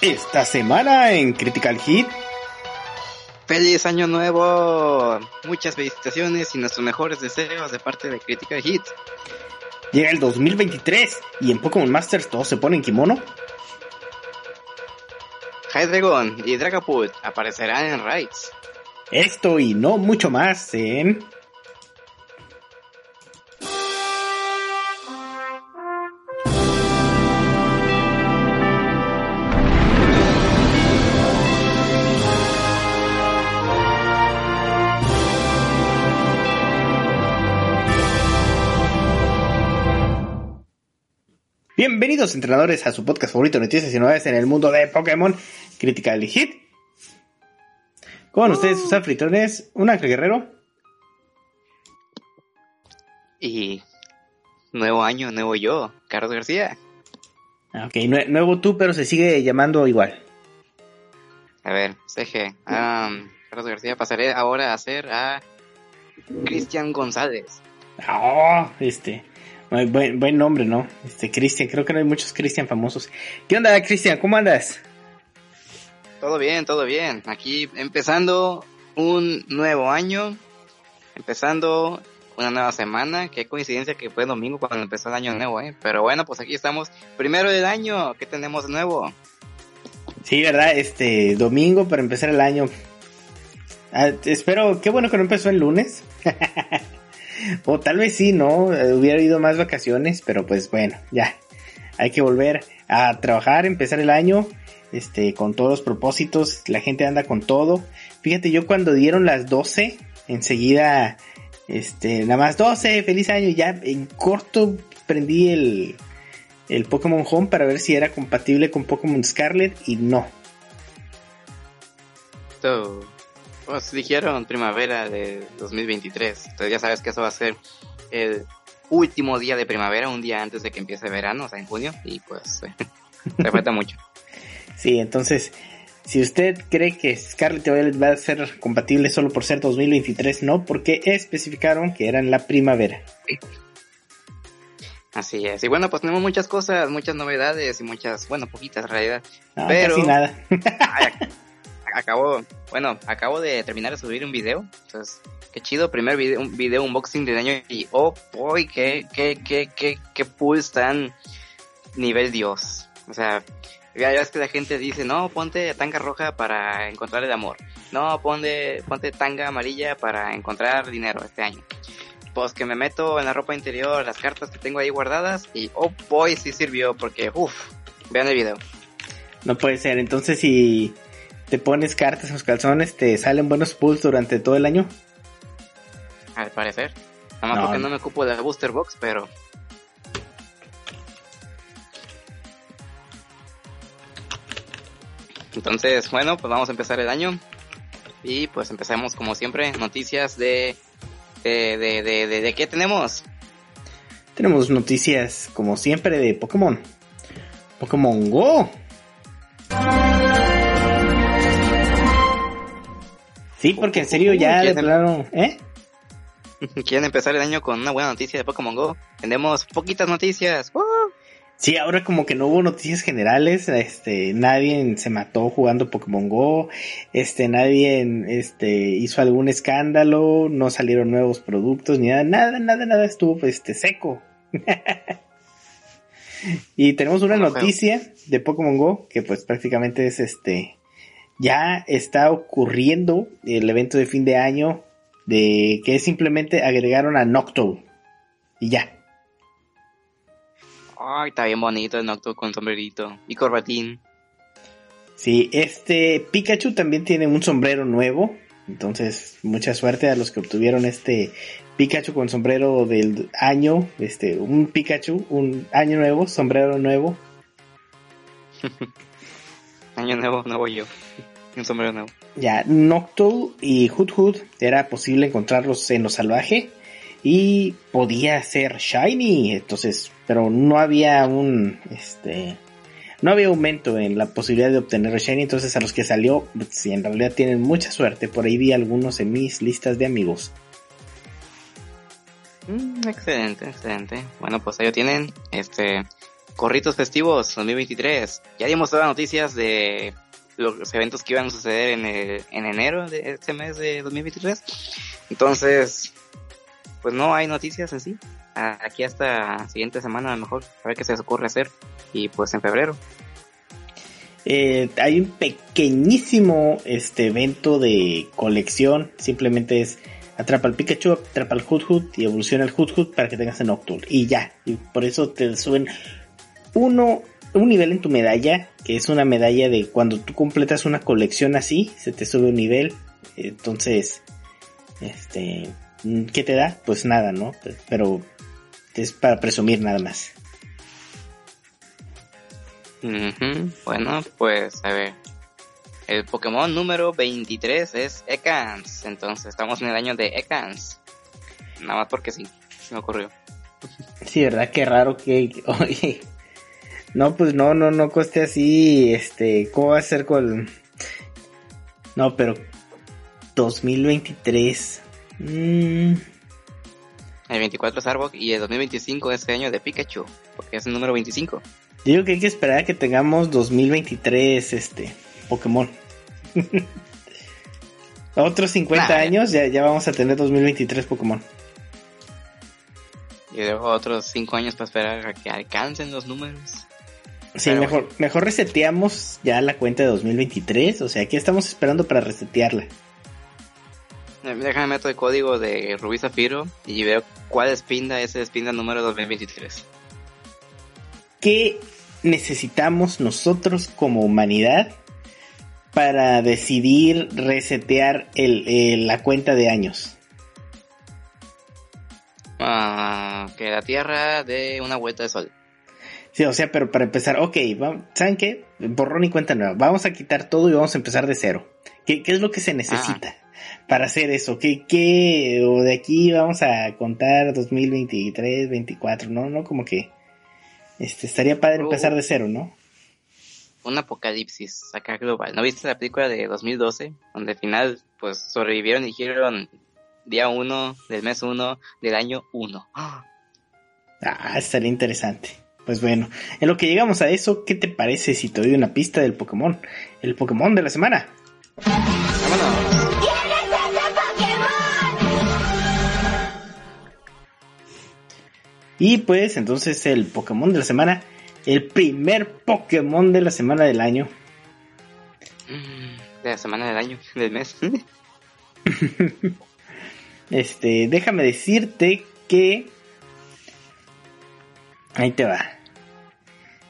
esta semana en Critical Hit. Feliz año nuevo, muchas felicitaciones y nuestros mejores deseos de parte de Critical Hit. Llega el 2023 y en Pokémon Masters todos se ponen kimono. Hydreigon y Dragapult aparecerán en Raids. Esto y no mucho más en Bienvenidos entrenadores a su podcast favorito Noticias y Novedades en el mundo de Pokémon Critical Hit. Con ustedes sus anfitriones, un Ángel Guerrero. Y nuevo año, nuevo yo, Carlos García. Ah, ok, nuevo tú, pero se sigue llamando igual. A ver, CG. Carlos García, pasaré ahora a hacer a Cristian González. Oh, este. Buen, buen nombre, ¿no? Este, Cristian, creo que no hay muchos Cristian famosos. ¿Qué onda, Cristian? ¿Cómo andas? Todo bien, todo bien. Aquí empezando un nuevo año, empezando una nueva semana. Qué coincidencia que fue domingo cuando empezó el año nuevo, ¿eh? Pero bueno, pues aquí estamos. Primero del año, ¿qué tenemos de nuevo? Sí, ¿verdad? Este, domingo para empezar el año. Ah, espero, qué bueno que no empezó el lunes. O tal vez sí, ¿no? Hubiera ido más vacaciones, pero pues bueno, ya. Hay que volver a trabajar, empezar el año, este, con todos los propósitos. La gente anda con todo. Fíjate, yo cuando dieron las 12, enseguida, este, nada más 12, feliz año. Ya en corto prendí el, el Pokémon Home para ver si era compatible con Pokémon Scarlet y no. Pues dijeron primavera de 2023. Entonces ya sabes que eso va a ser el último día de primavera, un día antes de que empiece verano, o sea, en junio. Y pues se falta mucho. Sí, entonces, si usted cree que Scarlet Violet va a ser compatible solo por ser 2023, no, porque especificaron que era en la primavera. Así es. Y bueno, pues tenemos muchas cosas, muchas novedades y muchas, bueno, poquitas en realidad. Pero... Casi nada. acabo, bueno, acabo de terminar de subir un video. Entonces, qué chido, primer video, un video unboxing de año y oh boy, qué, qué, qué, qué, qué pulse tan nivel Dios. O sea, ya es que la gente dice, no, ponte tanga roja para encontrar el amor. No, ponte, ponte tanga amarilla para encontrar dinero este año. Pues que me meto en la ropa interior, las cartas que tengo ahí guardadas y oh boy, sí sirvió porque, uff, vean el video. No puede ser, entonces si te pones cartas en los calzones, te salen buenos pulls durante todo el año. Al parecer. Nada más porque no me ocupo de la booster box, pero. Entonces, bueno, pues vamos a empezar el año. Y pues empecemos como siempre, noticias de. de, de, de, de, de qué tenemos. Tenemos noticias como siempre de Pokémon. Pokémon Go. Sí, porque en serio ya de plano, ¿eh? Quieren empezar el año con una buena noticia de Pokémon Go. Tenemos poquitas noticias. Sí, ahora como que no hubo noticias generales, este, nadie se mató jugando Pokémon Go, este, nadie, este, hizo algún escándalo, no salieron nuevos productos, ni nada, nada, nada, nada estuvo, este, seco. y tenemos una noticia de Pokémon Go que pues prácticamente es este, ya está ocurriendo el evento de fin de año de que simplemente agregaron a Noctowl y ya. Ay, está bien bonito el Noctowl con sombrerito y corbatín. Sí, este Pikachu también tiene un sombrero nuevo, entonces mucha suerte a los que obtuvieron este Pikachu con sombrero del año, este un Pikachu, un año nuevo, sombrero nuevo. Año nuevo, nuevo yo. Un sombrero nuevo. Ya, Noctowl y Hood Hood era posible encontrarlos en lo salvaje y podía ser Shiny, entonces, pero no había un, este, no había aumento en la posibilidad de obtener Shiny, entonces a los que salió, si en realidad tienen mucha suerte, por ahí vi algunos en mis listas de amigos. Mm, excelente, excelente. Bueno, pues ahí lo tienen, este, Corritos Festivos 2023. Ya dimos todas las noticias de los eventos que iban a suceder en, en enero de este mes de 2023. Entonces, pues no hay noticias en sí. Aquí hasta la siguiente semana a lo mejor, a ver qué se les ocurre hacer. Y pues en febrero. Eh, hay un pequeñísimo este evento de colección. Simplemente es atrapa al Pikachu, atrapa al Hood y evoluciona el Hood para que tengas en Nocturne. Y ya. Y por eso te suben uno, un nivel en tu medalla, que es una medalla de cuando tú completas una colección así, se te sube un nivel. Entonces, este, ¿qué te da? Pues nada, ¿no? Pero es para presumir nada más. Bueno, pues a ver. El Pokémon número 23 es Ekans. Entonces estamos en el año de Ekans. Nada más porque sí, me ocurrió. Sí, ¿verdad? Qué raro que... Oye, no, pues no, no, no coste así, este, ¿cómo va a ser con... No, pero 2023. Mm. El 24 es Arbok y el 2025 es el año de Pikachu, porque es el número 25. Digo que hay que esperar a que tengamos 2023, este, Pokémon. Otros 50 años ya, ya vamos a tener 2023 Pokémon. Y luego otros 5 años para esperar a que alcancen los números. Sí, mejor, mejor reseteamos ya la cuenta de 2023. O sea, aquí estamos esperando para resetearla. Eh, déjame meto el código de Rubí Zafiro y veo cuál espinda es el espinda número 2023. ¿Qué necesitamos nosotros como humanidad para decidir resetear el, la cuenta de años? Ah, que la Tierra dé una vuelta de sol. Sí, o sea, pero para empezar, ok, ¿saben qué? Borrón y cuenta nueva. Vamos a quitar todo y vamos a empezar de cero. ¿Qué, es lo que se necesita para hacer eso? ¿Qué, ¿Qué, o de aquí vamos a contar 2023, 24, no? No, como que este, estaría padre uh. empezar de cero, ¿no? Un apocalipsis acá global. ¿No viste la película de 2012? Donde al final, pues, sobrevivieron y dijeron día uno, del mes uno, del año uno. Ah, estaría interesante. Pues bueno, en lo que llegamos a eso, ¿qué te parece si te doy una pista del Pokémon? El Pokémon de la semana. ¡Vámonos! Y pues entonces el Pokémon de la semana, el primer Pokémon de la semana del año. De la semana del año, del mes. este, déjame decirte que Ahí te va.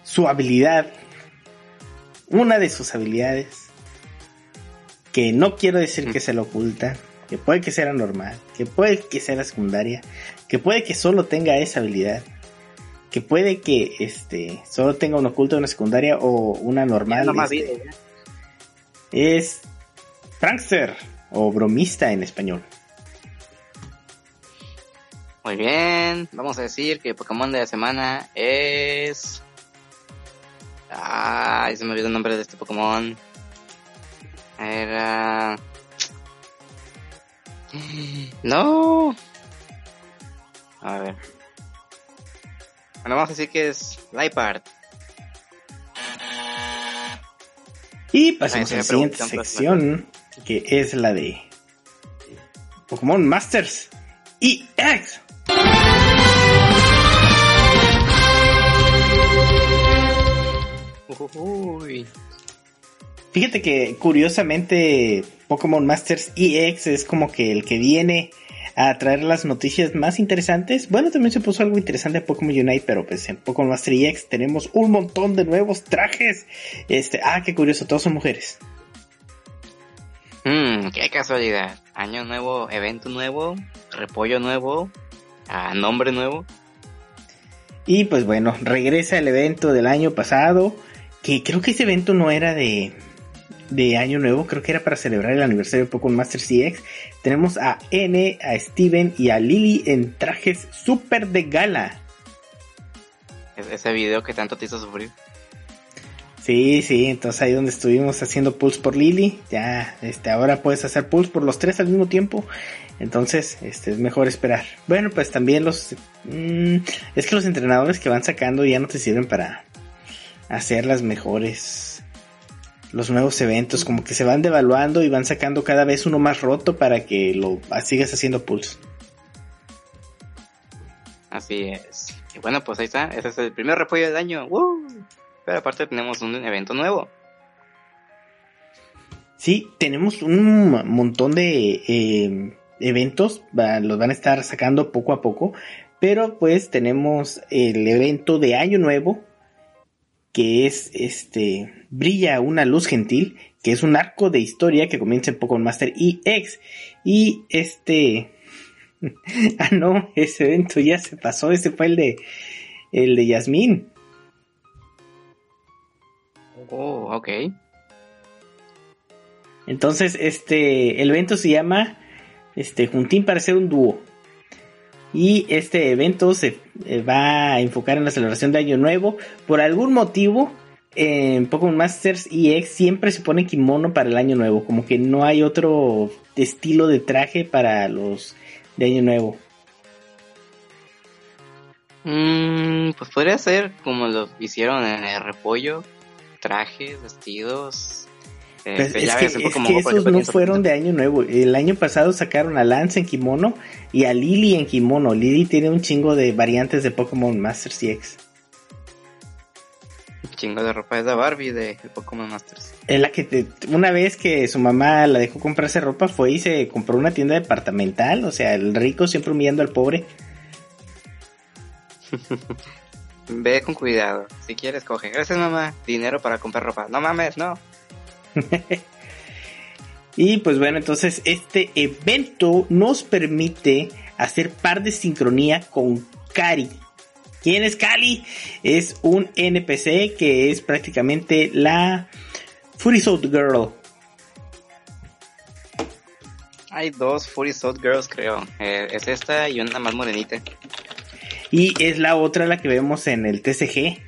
Su habilidad, una de sus habilidades, que no quiero decir que se lo oculta, que puede que sea normal, que puede que sea la secundaria, que puede que solo tenga esa habilidad, que puede que este solo tenga una oculta, una secundaria o una normal. Este, es prankster o bromista en español. Muy bien, vamos a decir que el Pokémon de la semana es... Ah, se me olvidó el nombre de este Pokémon. Era... No. A ver. Bueno, vamos a decir que es Liepard. Y pasamos a la siguiente sección, que es la de Pokémon Masters EX. Fíjate que curiosamente Pokémon Masters EX es como que el que viene a traer las noticias más interesantes. Bueno, también se puso algo interesante en Pokémon Unite, pero pues en Pokémon Master EX tenemos un montón de nuevos trajes. Este, ah, qué curioso, todos son mujeres. Mmm, qué casualidad. Año nuevo, evento nuevo, repollo nuevo, a nombre nuevo. Y pues bueno, regresa el evento del año pasado que creo que ese evento no era de, de Año Nuevo, creo que era para celebrar el aniversario de Pokémon Master CX. Tenemos a N, a Steven y a Lily en trajes super de gala. Ese video que tanto te hizo sufrir. Sí, sí, entonces ahí donde estuvimos haciendo pulls por Lily, ya, este, ahora puedes hacer pulls por los tres al mismo tiempo. Entonces, este, es mejor esperar. Bueno, pues también los, mm, es que los entrenadores que van sacando ya no te sirven para hacer las mejores, los nuevos eventos, como que se van devaluando y van sacando cada vez uno más roto para que lo sigas haciendo pulls. Así es. Y bueno, pues ahí está, ese es el primer repollo del año. ¡Woo! Pero aparte tenemos un evento nuevo. Sí, tenemos un montón de eh, eventos, los van a estar sacando poco a poco, pero pues tenemos el evento de Año Nuevo, que es este, Brilla una luz gentil, que es un arco de historia que comienza en Pokémon Master EX, y este, ah no, ese evento ya se pasó, ese fue el de, el de Yasmín. Oh, ok. Entonces, este, el evento se llama, este, Juntín para ser un dúo. Y este evento se eh, va a enfocar en la celebración de Año Nuevo. Por algún motivo, en Pokémon Masters EX siempre se pone kimono para el Año Nuevo. Como que no hay otro estilo de traje para los de Año Nuevo. Mm, pues podría ser como lo hicieron en el repollo, trajes, vestidos. Eh, pues es, que, esos no fueron de año nuevo. El año pasado sacaron a Lance en kimono y a Lily en kimono. Lily tiene un chingo de variantes de Pokémon Masters CX. Un chingo de ropa de Barbie de, Pokémon Masters. En la que una vez que su mamá la dejó comprarse ropa fue y se compró una tienda departamental. O sea, el rico siempre humillando al pobre. Ve con cuidado. Si quieres, coge. Gracias, mamá. Dinero para comprar ropa. No mames, no. y pues bueno, entonces este evento nos permite hacer par de sincronía con Kari. ¿Quién es Kali? Es un NPC que es prácticamente la Fury Soul Girl. Hay dos Fury Soul Girls, creo. Eh, es esta y una más morenita. Y es la otra la que vemos en el TCG.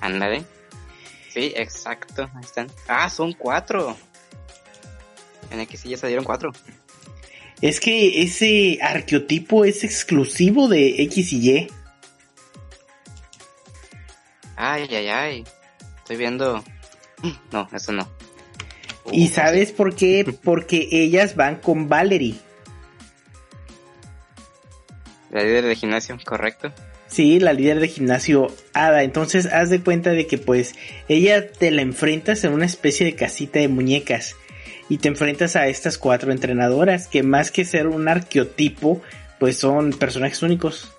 Ándale. Sí, exacto. Ahí están. Ah, son cuatro. En X y ya salieron cuatro. Es que ese arqueotipo es exclusivo de X y Y. Ay, ay, ay. Estoy viendo. No, eso no. ¿Y sabes por qué? Porque ellas van con Valerie. La líder de gimnasio, correcto. Sí, la líder de gimnasio Ada. Entonces haz de cuenta de que pues ella te la enfrentas en una especie de casita de muñecas. Y te enfrentas a estas cuatro entrenadoras que más que ser un arqueotipo, pues son personajes únicos.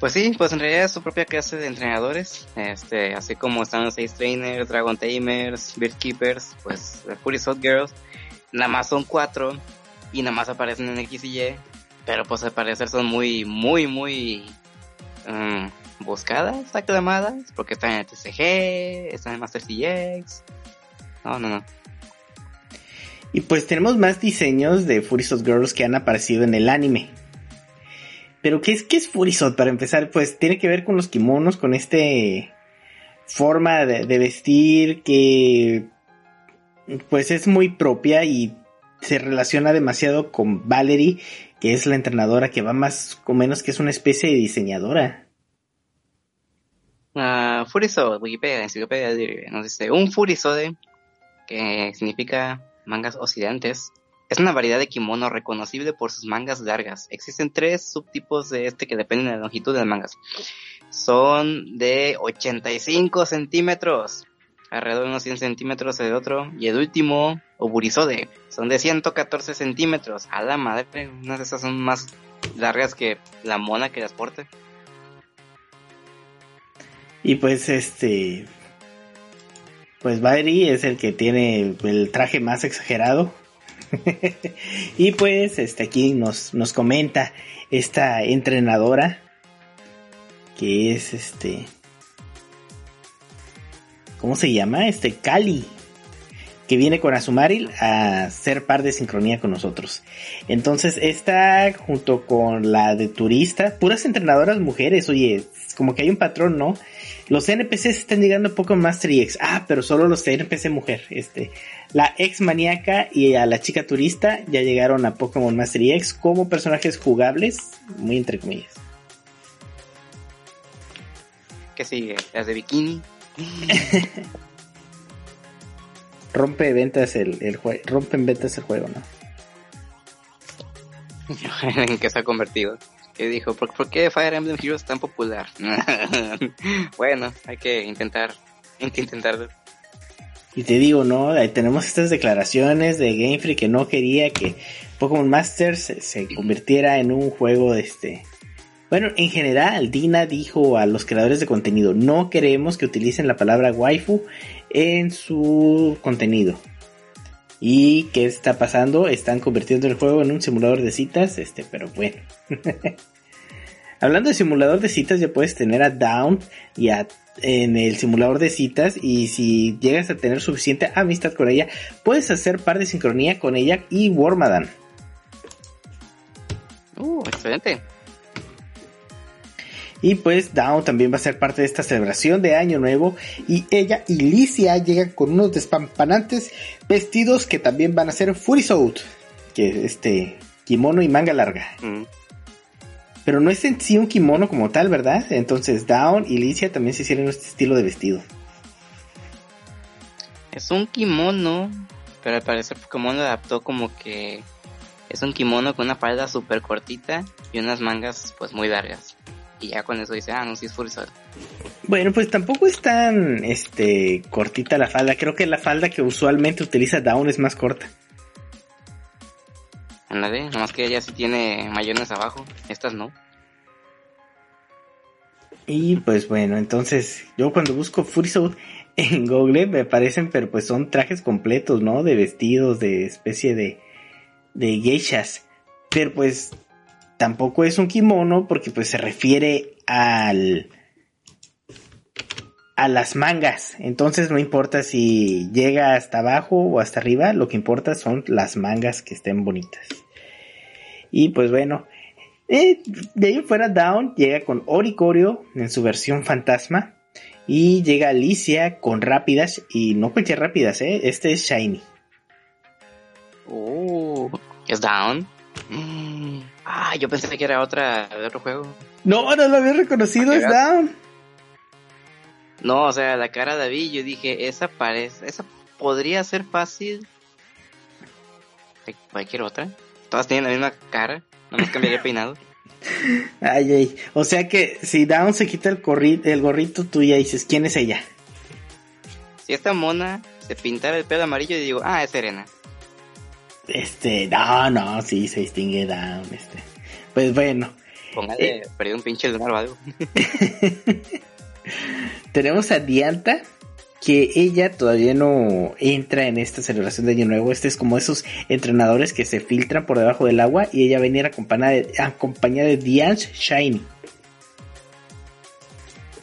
Pues sí, pues en realidad es su propia clase de entrenadores, este, así como están los Ace Trainers, Dragon Tamers, Bird Keepers, pues Fury Hot Girls, nada más son cuatro y nada más aparecen en X y Y, pero pues al parecer son muy, muy, muy um, buscadas, aclamadas, porque están en el TCG, están en Master CX. No, no, no. Y pues tenemos más diseños de Furisot Girls que han aparecido en el anime. Pero ¿qué es, qué es Furisot? Para empezar, pues tiene que ver con los kimonos, con este forma de, de vestir que pues es muy propia y se relaciona demasiado con Valerie, que es la entrenadora que va más o menos que es una especie de diseñadora. Uh, Furisode, Wikipedia, Enciclopedia nos dice, un Furisode, que significa mangas oscilantes, es una variedad de kimono reconocible por sus mangas largas. Existen tres subtipos de este que dependen de la longitud de las mangas. Son de 85 centímetros, alrededor de unos 100 centímetros el otro, y el último, Oburisode, son de 114 centímetros. A la madre, unas de esas son más largas que la mona que las porte. Y pues este, pues Bairi es el que tiene el traje más exagerado. y pues este aquí nos, nos comenta esta entrenadora que es este... ¿Cómo se llama? Este Cali que viene con Azumaril a ser par de sincronía con nosotros. Entonces, esta junto con la de turista, puras entrenadoras mujeres, oye, como que hay un patrón, ¿no? Los NPCs están llegando a Pokémon Master X. Ah, pero solo los NPC mujer. Este, la ex maníaca y a la chica turista ya llegaron a Pokémon Master X como personajes jugables, muy entre comillas. ¿Qué sigue? ¿Las de bikini? rompe ventas el, el juego, rompen ventas el juego, ¿no? ¿En qué se ha convertido? Que dijo, ¿por, qué Fire Emblem Heroes es tan popular? bueno, hay que intentar, intentar. Y te digo, ¿no? Ahí tenemos estas declaraciones de Game Freak que no quería que Pokémon Masters se, se convirtiera en un juego de este, bueno, en general, Dina dijo a los creadores de contenido, no queremos que utilicen la palabra waifu en su contenido. ¿Y qué está pasando? Están convirtiendo el juego en un simulador de citas, este, pero bueno. Hablando de simulador de citas, ya puedes tener a Down y a, en el simulador de citas y si llegas a tener suficiente amistad con ella, puedes hacer par de sincronía con ella y Wormadan. Uh, excelente. Y pues Down también va a ser parte de esta celebración de Año Nuevo. Y ella y Licia llegan con unos despampanantes vestidos que también van a ser Furisode. Que este kimono y manga larga. Mm. Pero no es en sí un kimono como tal, ¿verdad? Entonces Down y Licia también se hicieron este estilo de vestido. Es un kimono, pero al parecer Pokémon lo adaptó como que es un kimono con una falda súper cortita y unas mangas pues muy largas y ya con eso dice, ah, no, sí es Furisode. Bueno, pues tampoco es tan este cortita la falda. Creo que la falda que usualmente utiliza Down es más corta. Ándale, nomás que ella sí tiene mayones abajo, estas no. Y pues bueno, entonces yo cuando busco Furisode en Google me aparecen, pero pues son trajes completos, ¿no? De vestidos, de especie de, de geishas. Pero pues tampoco es un kimono porque pues se refiere al a las mangas. Entonces no importa si llega hasta abajo o hasta arriba, lo que importa son las mangas que estén bonitas. Y pues bueno, eh, de ahí fuera Down llega con Oricorio en su versión fantasma. Y llega Alicia con rápidas y no cualquier rápidas, ¿eh? este es Shiny. Oh, es Down. Ah, yo pensé que era otra de otro juego. No, no lo había reconocido, es Down. No, o sea, la cara de David, yo dije, esa parece, esa podría ser fácil. Cualquier otra. Todas tienen la misma cara, no nos cambiaría peinado. Ay, ay. O sea que si Down se quita el, el gorrito, tú ya dices, ¿quién es ella? Si esta mona se pintara el pelo amarillo, y digo, ah, es Serena. Este, no, no, sí, se distingue Down, este. Pues bueno. Póngale, eh, un pinche lunar o algo. Tenemos a Dianta, que ella todavía no entra en esta celebración de Año Nuevo. Este es como esos entrenadores que se filtran por debajo del agua y ella venía acompañada de, acompañada de Dianche Shiny.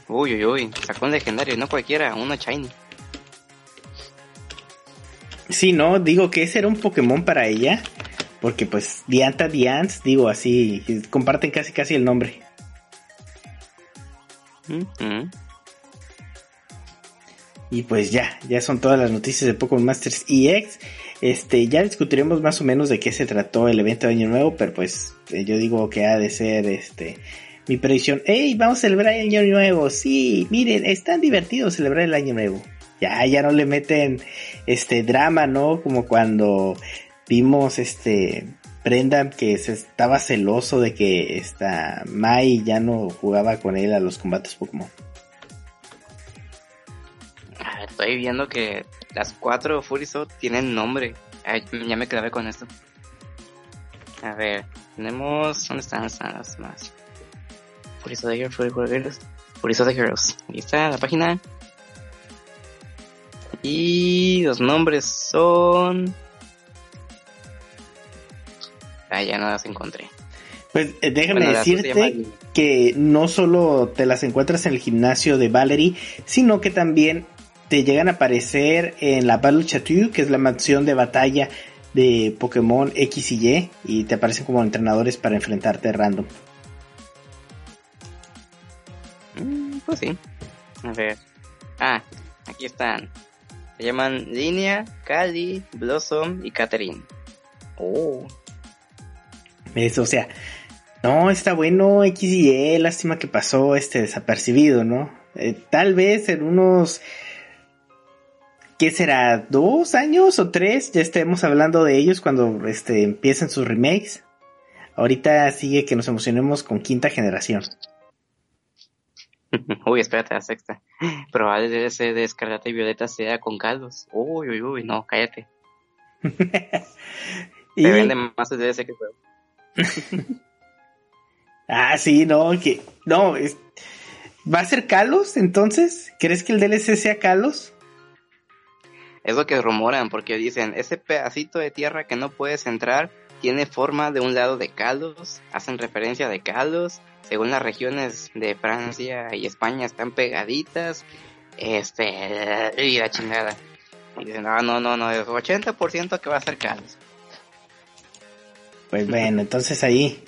Uy, uy, uy, sacó un legendario, no cualquiera, uno Shiny. Sí, no, digo que ese era un Pokémon para ella. Porque pues Dianta Diance, digo así, comparten casi casi el nombre. Y pues ya, ya son todas las noticias de Pokémon Masters EX. Este, ya discutiremos más o menos de qué se trató el evento de Año Nuevo, pero pues eh, yo digo que ha de ser este mi predicción. ¡Ey! Vamos a celebrar el Año Nuevo. Sí, miren, es tan divertido celebrar el Año Nuevo ya, ya no le meten este drama, ¿no? Como cuando vimos este Brenda que se estaba celoso de que esta Mai ya no jugaba con él a los combates Pokémon. Ah, estoy viendo que las cuatro Furiso tienen nombre. ya me clavé con esto. A ver, tenemos. ¿Dónde están, las más? Furiso de Heroes, Furiso de Heroes. Ahí está la página. Y los nombres son... Ah, ya no las encontré. Pues eh, déjame decirte que no solo te las encuentras en el gimnasio de Valerie, sino que también te llegan a aparecer en la Battle Chateau, que es la mansión de batalla de Pokémon X y Y, y te aparecen como entrenadores para enfrentarte random. Mm, pues sí. A ver. Ah, aquí están. Se llaman Línea, Cali, Blossom y Catherine. Oh. Eso, o sea, no, está bueno X y Y, lástima que pasó este desapercibido, ¿no? Eh, tal vez en unos, ¿qué será? ¿Dos años o tres? Ya estemos hablando de ellos cuando este, empiecen sus remakes. Ahorita sigue que nos emocionemos con quinta generación. uy, espérate, la sexta. Probable DLC de Escarlata y Violeta sea con caldos. Uy, uy, uy, no, cállate. y... Te venden más DLC que juego. ah, sí, no, que. No, es... ¿va a ser Kalos entonces? ¿Crees que el DLC sea Kalos? Es lo que rumoran, porque dicen, ese pedacito de tierra que no puedes entrar tiene forma de un lado de Kalos, hacen referencia de Kalos, según las regiones de Francia y España están pegaditas, este, y la chingada. Y dicen, no, no, no, no, es 80% que va a ser Kalos. Pues bueno, entonces ahí,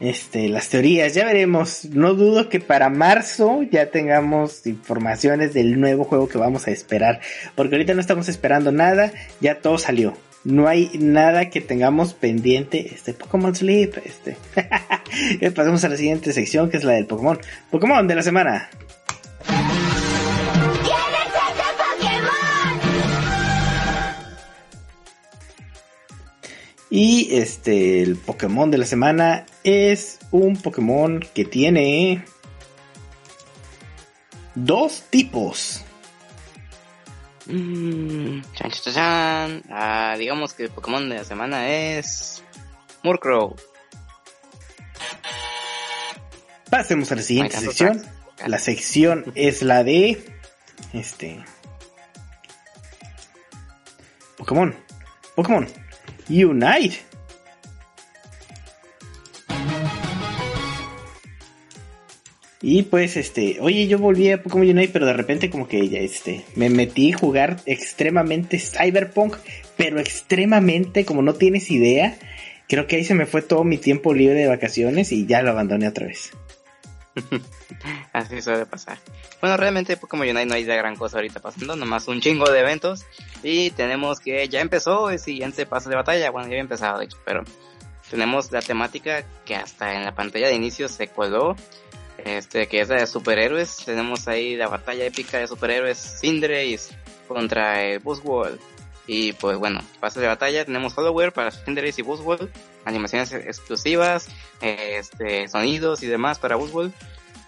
este, las teorías, ya veremos. No dudo que para marzo ya tengamos informaciones del nuevo juego que vamos a esperar. Porque ahorita no estamos esperando nada, ya todo salió no hay nada que tengamos pendiente. Este Pokémon Sleep, este. Pasemos a la siguiente sección que es la del Pokémon. Pokémon de la semana. Y este, el Pokémon de la semana es un Pokémon que tiene dos tipos. Mm, chan, chan, chan. Ah, digamos que el Pokémon de la semana es Murkrow. Pasemos a la siguiente sección. La sección es la de este Pokémon. Pokémon Unite. Y pues, este, oye, yo volví a Pokémon Unite, pero de repente como que ya, este, me metí a jugar extremadamente Cyberpunk, pero extremadamente, como no tienes idea, creo que ahí se me fue todo mi tiempo libre de vacaciones y ya lo abandoné otra vez. Así suele pasar. Bueno, realmente Pokémon Unite no hay de gran cosa ahorita pasando, nomás un chingo de eventos y tenemos que ya empezó el siguiente paso de batalla, bueno, ya había empezado de hecho, pero tenemos la temática que hasta en la pantalla de inicio se coló este que es de superhéroes. Tenemos ahí la batalla épica de superhéroes Cinderace contra el Buzzwole. Y pues bueno, paso de batalla, tenemos Hollowware para Cinderace y Buzzwole, animaciones exclusivas, este, sonidos y demás para Buzzwole.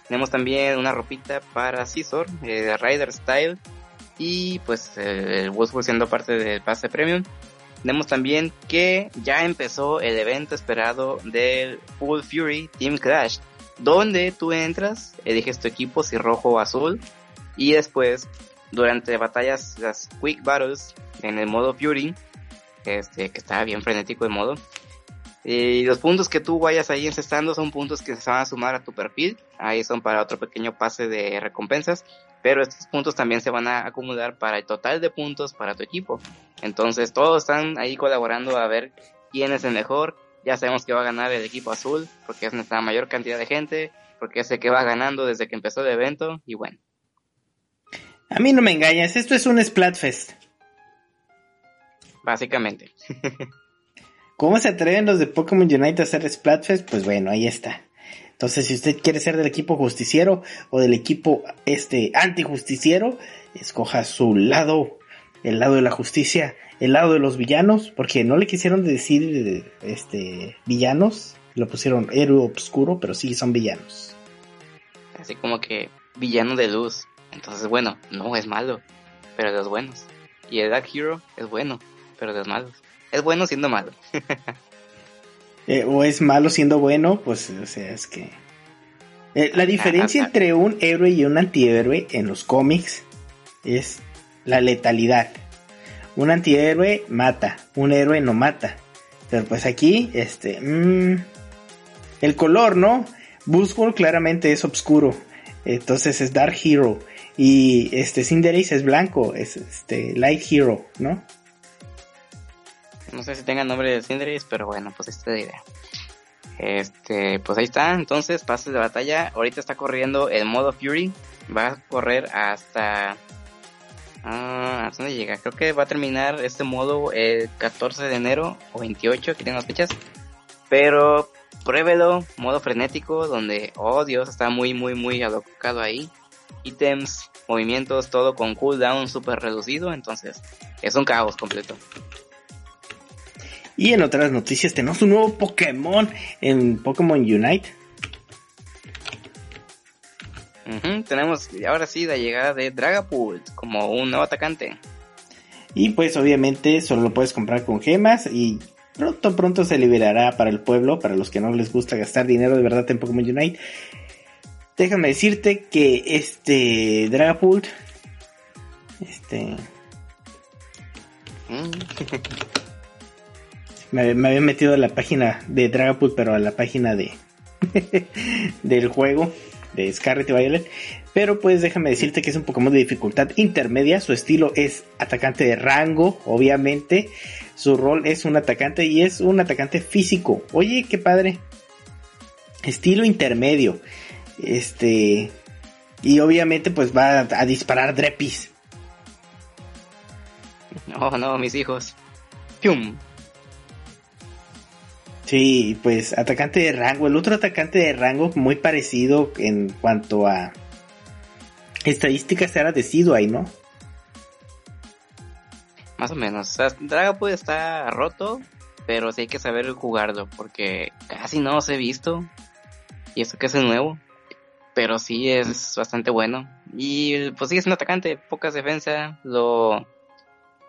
Tenemos también una ropita para Scizor, eh, Rider Style, y pues el Buzzwole siendo parte del pase premium. Tenemos también que ya empezó el evento esperado del Full Fury Team Clash, donde tú entras, eliges tu equipo, si rojo o azul, y después, durante batallas, las Quick Battles, en el modo Fury, este, que está bien frenético el modo, y los puntos que tú vayas ahí encestando son puntos que se van a sumar a tu perfil, ahí son para otro pequeño pase de recompensas, pero estos puntos también se van a acumular para el total de puntos para tu equipo. Entonces todos están ahí colaborando a ver quién es el mejor, ya sabemos que va a ganar el equipo azul, porque es nuestra mayor cantidad de gente, porque es el que va ganando desde que empezó el evento, y bueno. A mí no me engañas, esto es un Splatfest. Básicamente. ¿Cómo se atreven los de Pokémon Unite a hacer Splatfest? Pues bueno, ahí está. Entonces, si usted quiere ser del equipo justiciero o del equipo este antijusticiero, escoja su lado, el lado de la justicia el lado de los villanos, porque no le quisieron decir este villanos, lo pusieron héroe obscuro, pero sí son villanos. Así como que villano de luz. Entonces, bueno, no es malo, pero de los buenos. Y el Dark Hero es bueno, pero de los malos. Es bueno siendo malo. Eh, o es malo siendo bueno, pues, o sea, es que... Eh, la diferencia entre un héroe y un antihéroe en los cómics es la letalidad un antihéroe mata, un héroe no mata. Pero pues aquí, este, mmm, el color, ¿no? Buzzwole claramente es oscuro. Entonces es Dark Hero. Y este Cinderace es blanco, es este Light Hero, ¿no? No sé si tenga nombre de Cinderace, pero bueno, pues esta es la idea. Este, pues ahí está, entonces, pases de batalla. Ahorita está corriendo el modo Fury. Va a correr hasta... Ah, ¿Hasta dónde llega? Creo que va a terminar este modo el 14 de enero o 28, que tienen las fechas. Pero pruébelo, modo frenético, donde, oh Dios, está muy, muy, muy alocado ahí. Ítems, movimientos, todo con cooldown súper reducido, entonces es un caos completo. Y en otras noticias tenemos un nuevo Pokémon en Pokémon Unite. Tenemos ahora sí la llegada de Dragapult como un nuevo atacante. Y pues obviamente solo lo puedes comprar con gemas y pronto pronto se liberará para el pueblo, para los que no les gusta gastar dinero de verdad en Pokémon Unite. Déjame decirte que este Dragapult este mm. me, me, había metido a la página de Dragapult, pero a la página de del juego de Scarlet y Violet. Pero pues déjame decirte que es un Pokémon de dificultad intermedia. Su estilo es atacante de rango, obviamente. Su rol es un atacante y es un atacante físico. Oye, qué padre. Estilo intermedio. Este. Y obviamente pues va a, disparar Drepis. No, no, mis hijos. ¡Pium! Sí, pues atacante de rango. El otro atacante de rango muy parecido en cuanto a estadísticas era ahí, ¿no? Más o menos. O sea, Dragapult está roto, pero sí hay que saber jugarlo porque casi no se he visto. Y eso que es nuevo. Pero sí es bastante bueno. Y pues sí es un atacante, pocas defensa, lo,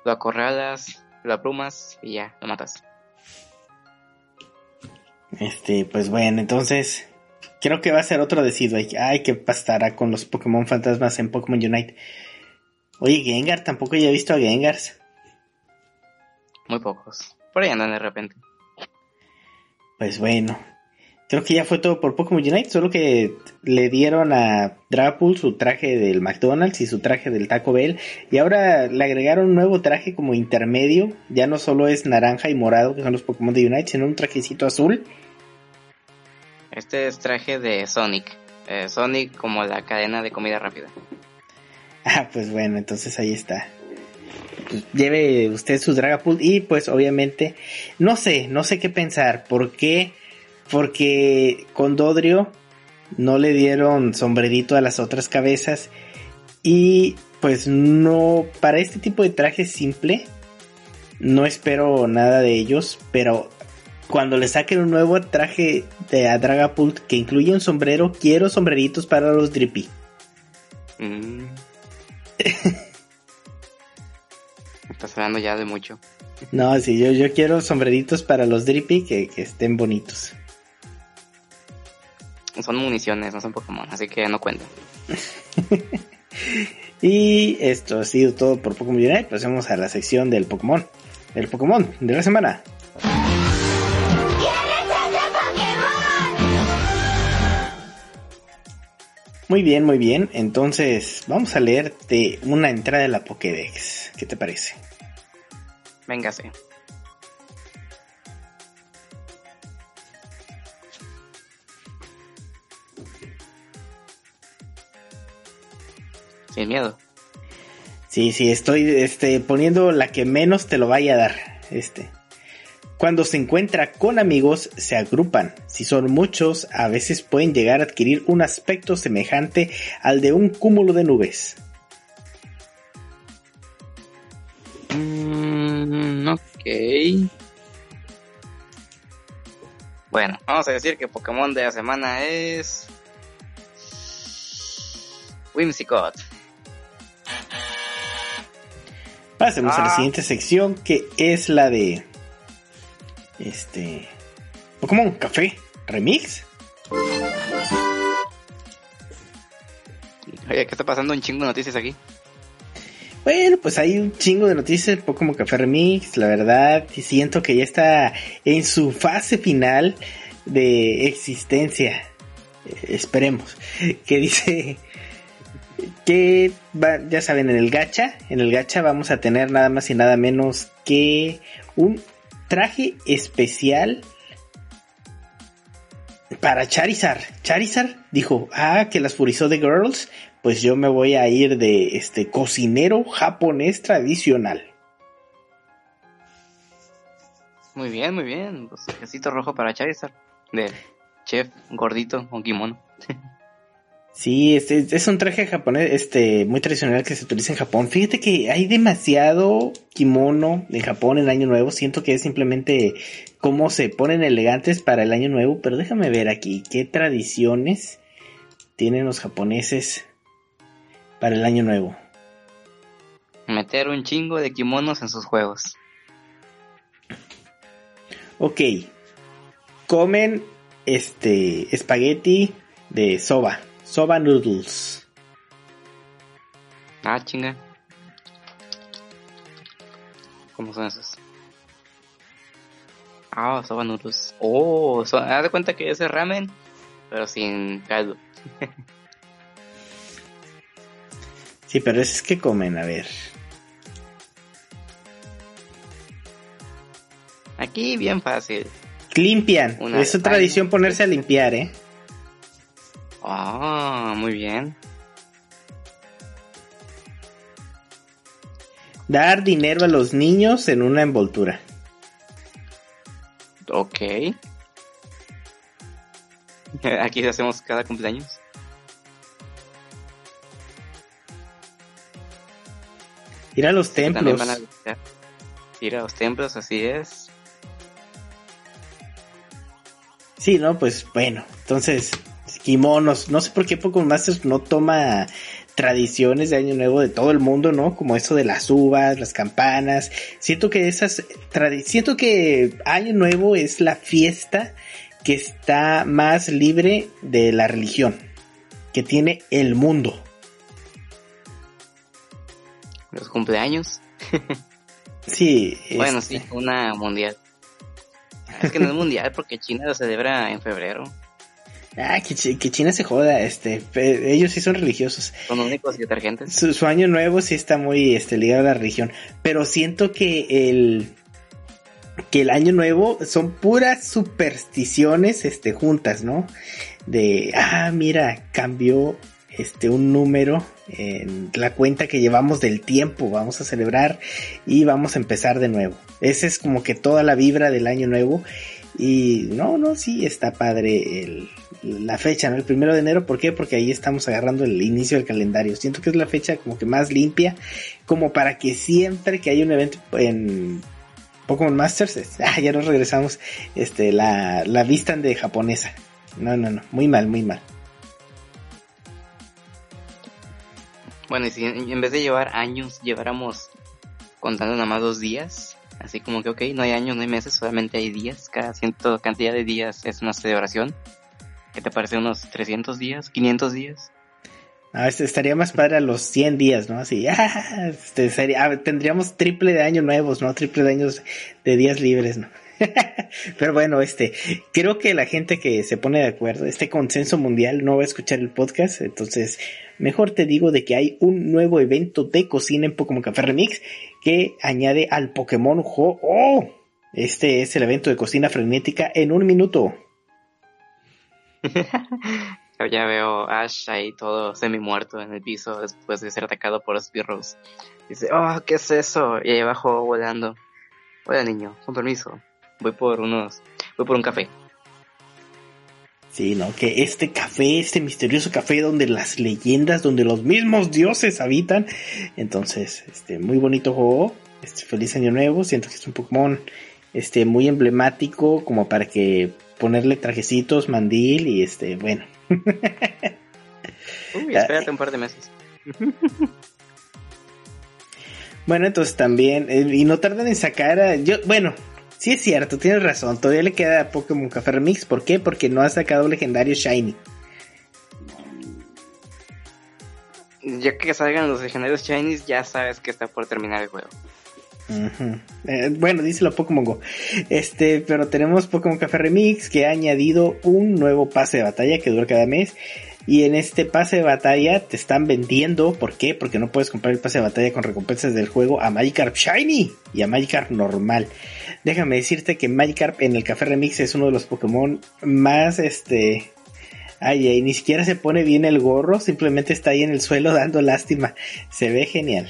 lo acorralas, lo aprumas y ya, lo matas. Este, pues bueno, entonces creo que va a ser otro decido. Ay, que pasará con los Pokémon fantasmas en Pokémon Unite. Oye, Gengar, tampoco ya he visto a Gengars. Muy pocos. Por ahí andan de repente. Pues bueno. Creo que ya fue todo por Pokémon Unite, solo que le dieron a Drapul su traje del McDonald's y su traje del Taco Bell. Y ahora le agregaron un nuevo traje como intermedio. Ya no solo es naranja y morado, que son los Pokémon de Unite, sino un trajecito azul. Este es traje de Sonic. Eh, Sonic como la cadena de comida rápida. Ah, pues bueno, entonces ahí está. Pues lleve usted su Dragapult y pues obviamente no sé, no sé qué pensar. ¿Por qué? Porque con Dodrio no le dieron sombrerito a las otras cabezas. Y pues no, para este tipo de traje simple, no espero nada de ellos. Pero cuando le saquen un nuevo traje de a Dragapult que incluye un sombrero, quiero sombreritos para los Drippy. Mm. Estás hablando ya de mucho. No, sí, yo, yo quiero sombreritos para los Drippy que estén bonitos son municiones, no son Pokémon, así que no cuentan. y esto ha sido todo por Pokémon Unite. Pasemos a la sección del Pokémon. El Pokémon de la semana. Muy bien, muy bien. Entonces, vamos a leerte una entrada de la Pokédex. ¿Qué te parece? Véngase. Sin miedo. Sí, sí, estoy este, poniendo la que menos te lo vaya a dar. Este. Cuando se encuentra con amigos, se agrupan. Si son muchos, a veces pueden llegar a adquirir un aspecto semejante al de un cúmulo de nubes. Mm, ok. Bueno, vamos a decir que Pokémon de la semana es. Whimsicott. Pasemos a la ah. siguiente sección que es la de este Pokémon Café Remix. Oye, ¿qué está pasando? Un chingo de noticias aquí. Bueno, pues hay un chingo de noticias de Pokémon Café Remix, la verdad, y siento que ya está en su fase final. de existencia. Eh, esperemos. Que dice que ya saben, en el gacha, en el gacha vamos a tener nada más y nada menos que un traje especial para Charizard. Charizard dijo, ah, que las furizó de Girls, pues yo me voy a ir de este cocinero japonés tradicional. Muy bien, muy bien. Pues rojo para Charizard. De chef gordito con kimono. Sí, este, es un traje japonés, este, muy tradicional que se utiliza en Japón. Fíjate que hay demasiado kimono en Japón en año nuevo. Siento que es simplemente cómo se ponen elegantes para el año nuevo. Pero déjame ver aquí, qué tradiciones tienen los japoneses para el año nuevo. Meter un chingo de kimonos en sus juegos. Ok. Comen este espagueti de soba. Soba Noodles. Ah, chinga. ¿Cómo son esos? Ah, soba noodles. Oh, haz de cuenta que ese ramen, pero sin caldo. sí, pero es que comen, a ver. Aquí bien fácil. Limpian. es su tradición ponerse a limpiar, ¿eh? Ah, muy bien. Dar dinero a los niños en una envoltura. Ok. Aquí hacemos cada cumpleaños. Ir a los templos. ir a los templos, así es. Sí, no, pues bueno, entonces kimonos. No sé por qué Pokémon Masters no toma tradiciones de Año Nuevo de todo el mundo, ¿no? Como eso de las uvas, las campanas. Siento que esas siento que Año Nuevo es la fiesta que está más libre de la religión que tiene el mundo. Los cumpleaños. sí. Bueno, sí, este. una mundial. Es que no es mundial porque China lo celebra en febrero. Ah, que, China se joda, este, ellos sí son religiosos. Son únicos y detergentes. Su, año nuevo sí está muy este, ligado a la religión, pero siento que el que el año nuevo son puras supersticiones este juntas, ¿no? De ah, mira, cambió este un número en la cuenta que llevamos del tiempo, vamos a celebrar y vamos a empezar de nuevo. Esa es como que toda la vibra del año nuevo y no, no, sí está padre el, la fecha, ¿no? El primero de enero, ¿por qué? Porque ahí estamos agarrando el inicio del calendario. Siento que es la fecha como que más limpia, como para que siempre que hay un evento en Pokémon Masters, ah, ya nos regresamos, este, la, la vistan de japonesa. No, no, no, muy mal, muy mal. Bueno, y si en vez de llevar años, lleváramos contando nada más dos días, así como que, ok, no hay años, no hay meses, solamente hay días, cada cierta cantidad de días es una celebración. ¿Qué te parece unos 300 días, 500 días? Ah, este estaría más para los 100 días, ¿no? Así, ah, este sería, ah, tendríamos triple de años nuevos, ¿no? Triple de años de días libres, ¿no? Pero bueno, este, creo que la gente que se pone de acuerdo, este consenso mundial no va a escuchar el podcast, entonces mejor te digo de que hay un nuevo evento de cocina en Pokémon Café Remix que añade al Pokémon Go. ¡Oh! Este es el evento de cocina frenética en un minuto. ya veo a Ash ahí todo semi muerto en el piso después de ser atacado por birros. Dice, oh, ¿qué es eso? Y ahí abajo volando. Hola niño, con permiso. Voy por unos, voy por un café. Sí, ¿no? Que este café, este misterioso café donde las leyendas, donde los mismos dioses habitan. Entonces, este, muy bonito juego. Este, feliz año nuevo. Siento que es un Pokémon, este, muy emblemático como para que ponerle trajecitos, mandil y este, bueno. Uy, espérate un par de meses. bueno, entonces también, eh, y no tardan en sacar a, yo, bueno, sí es cierto, tienes razón, todavía le queda a Pokémon Café Remix, ¿por qué? Porque no ha sacado legendario Shiny. Ya que salgan los legendarios Shinies, ya sabes que está por terminar el juego. Eh, bueno, díselo Pokémon Go. Este, pero tenemos Pokémon Café Remix que ha añadido un nuevo pase de batalla que dura cada mes. Y en este pase de batalla te están vendiendo, ¿por qué? Porque no puedes comprar el pase de batalla con recompensas del juego a Magikarp Shiny y a Magikarp normal. Déjame decirte que Magikarp en el Café Remix es uno de los Pokémon más este Ay, ay, ni siquiera se pone bien el gorro, simplemente está ahí en el suelo dando lástima. Se ve genial.